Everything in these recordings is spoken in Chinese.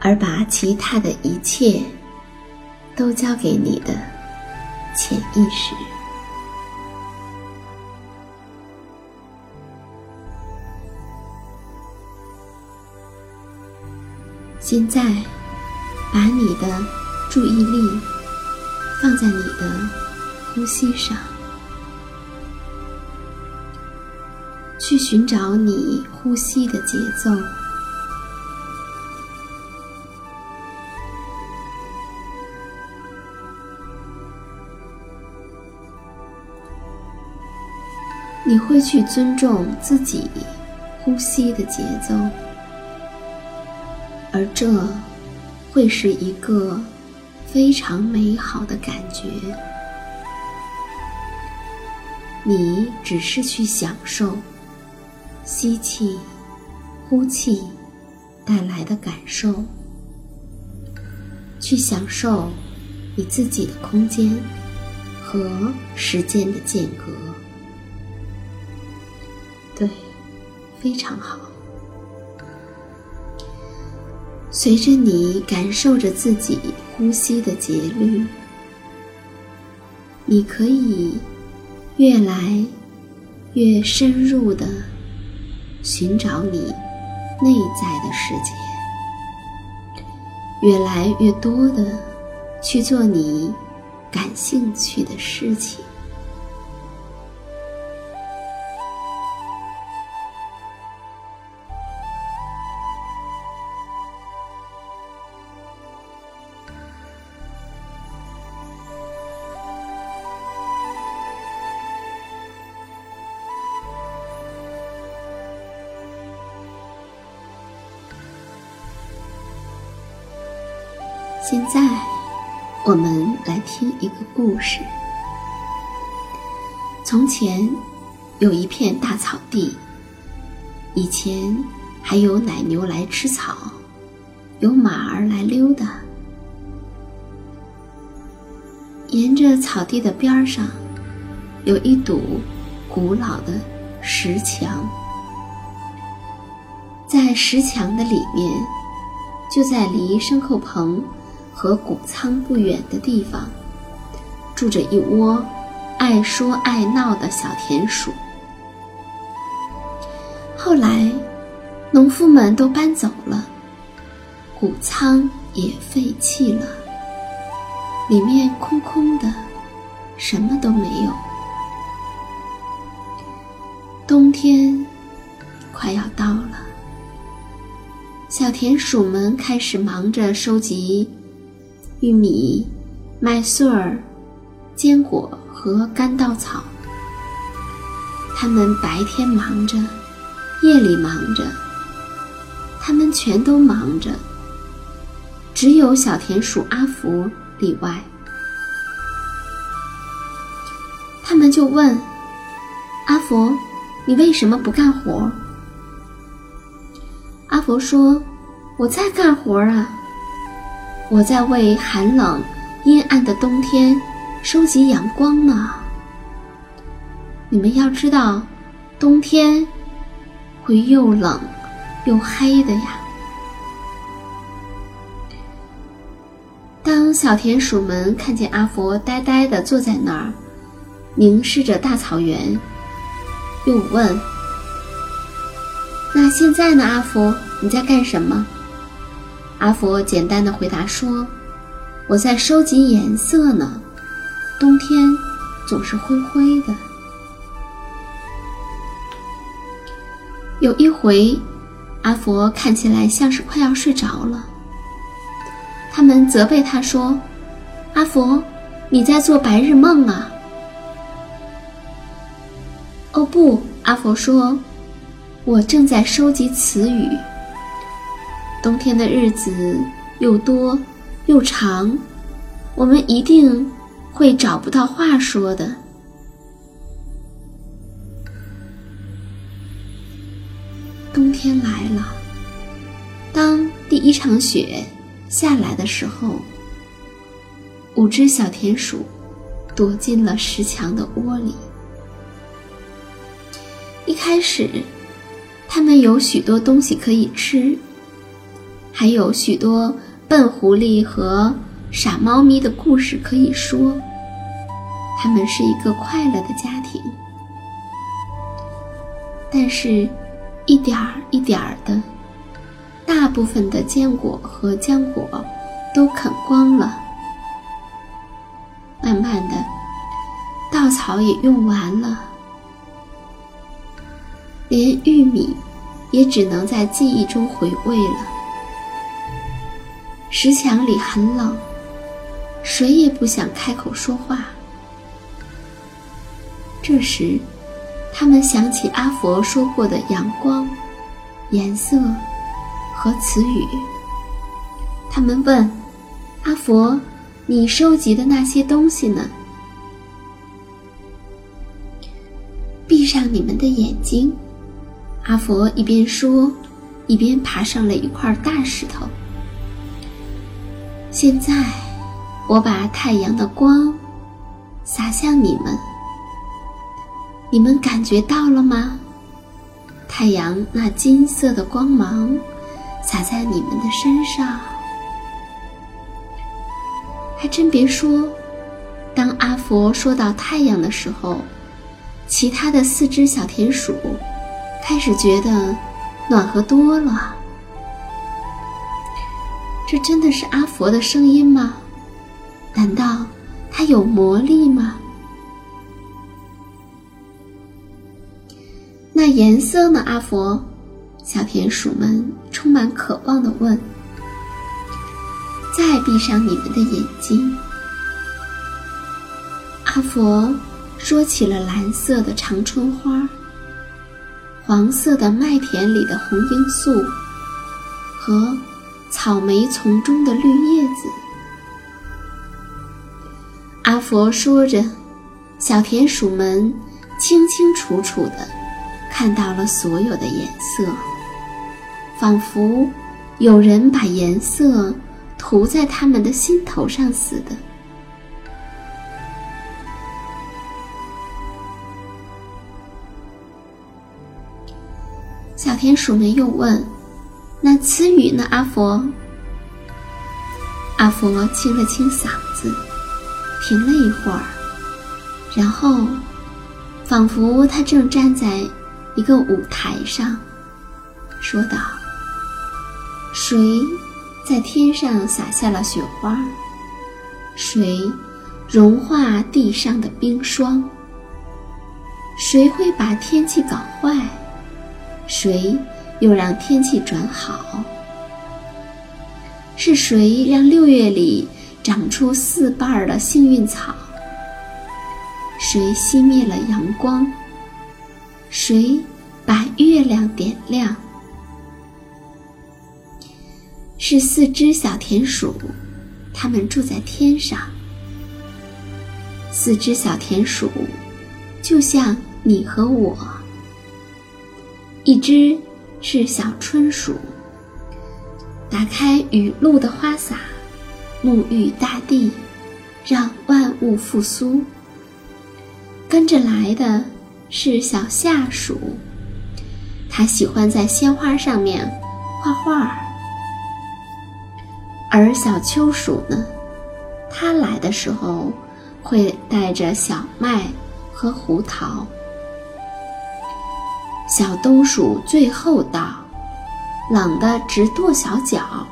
而把其他的一切都交给你的潜意识。现在，把你的注意力放在你的呼吸上，去寻找你呼吸的节奏。你会去尊重自己呼吸的节奏，而这会是一个非常美好的感觉。你只是去享受吸气、呼气带来的感受，去享受你自己的空间和时间的间隔。对，非常好。随着你感受着自己呼吸的节律，你可以越来越深入的寻找你内在的世界，越来越多的去做你感兴趣的事情。现在，我们来听一个故事。从前，有一片大草地。以前还有奶牛来吃草，有马儿来溜达。沿着草地的边上，有一堵古老的石墙。在石墙的里面，就在离牲口棚。和谷仓不远的地方，住着一窝爱说爱闹的小田鼠。后来，农夫们都搬走了，谷仓也废弃了，里面空空的，什么都没有。冬天快要到了，小田鼠们开始忙着收集玉米、麦穗儿、坚果和干稻草。他们白天忙着。夜里忙着，他们全都忙着，只有小田鼠阿福例外。他们就问：“阿福，你为什么不干活？”阿福说：“我在干活啊，我在为寒冷阴暗的冬天收集阳光呢。你们要知道，冬天。”会又冷又黑的呀。当小田鼠们看见阿佛呆呆地坐在那儿，凝视着大草原，又问：“那现在呢，阿佛，你在干什么？”阿佛简单的回答说：“我在收集颜色呢。冬天总是灰灰的。”有一回，阿佛看起来像是快要睡着了。他们责备他说：“阿佛，你在做白日梦啊？”哦不，阿佛说：“我正在收集词语。冬天的日子又多又长，我们一定会找不到话说的。”冬天来了，当第一场雪下来的时候，五只小田鼠躲进了石墙的窝里。一开始，它们有许多东西可以吃，还有许多笨狐狸和傻猫咪的故事可以说。它们是一个快乐的家庭，但是。一点儿一点儿的，大部分的坚果和浆果都啃光了。慢慢的，稻草也用完了，连玉米也只能在记忆中回味了。石墙里很冷，谁也不想开口说话。这时。他们想起阿佛说过的阳光、颜色和词语。他们问阿佛：“你收集的那些东西呢？”闭上你们的眼睛，阿佛一边说，一边爬上了一块大石头。现在，我把太阳的光洒向你们。你们感觉到了吗？太阳那金色的光芒洒在你们的身上。还真别说，当阿佛说到太阳的时候，其他的四只小田鼠开始觉得暖和多了。这真的是阿佛的声音吗？难道他有魔力吗？那颜色呢？阿佛，小田鼠们充满渴望地问。再闭上你们的眼睛。阿佛说起了蓝色的长春花，黄色的麦田里的红罂粟，和草莓丛中的绿叶子。阿佛说着，小田鼠们清清楚楚的。看到了所有的颜色，仿佛有人把颜色涂在他们的心头上似的。小田鼠们又问：“那词语呢？”阿佛，阿佛清了清嗓子，停了一会儿，然后，仿佛他正站在。一个舞台上，说道：“谁在天上洒下了雪花？谁融化地上的冰霜？谁会把天气搞坏？谁又让天气转好？是谁让六月里长出四瓣的幸运草？谁熄灭了阳光？”谁把月亮点亮？是四只小田鼠，它们住在天上。四只小田鼠，就像你和我。一只是小春鼠，打开雨露的花洒，沐浴大地，让万物复苏。跟着来的。是小夏鼠，它喜欢在鲜花上面画画。而小秋鼠呢，它来的时候会带着小麦和胡桃。小冬鼠最后道，冷得直跺小脚。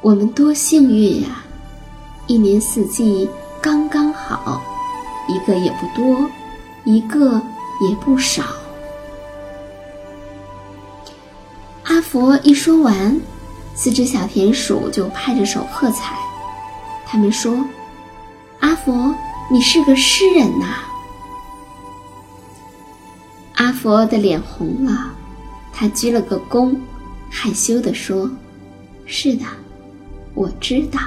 我们多幸运呀，一年四季刚刚好，一个也不多。一个也不少。阿佛一说完，四只小田鼠就拍着手喝彩。他们说：“阿佛，你是个诗人呐！”阿佛的脸红了，他鞠了个躬，害羞地说：“是的，我知道。”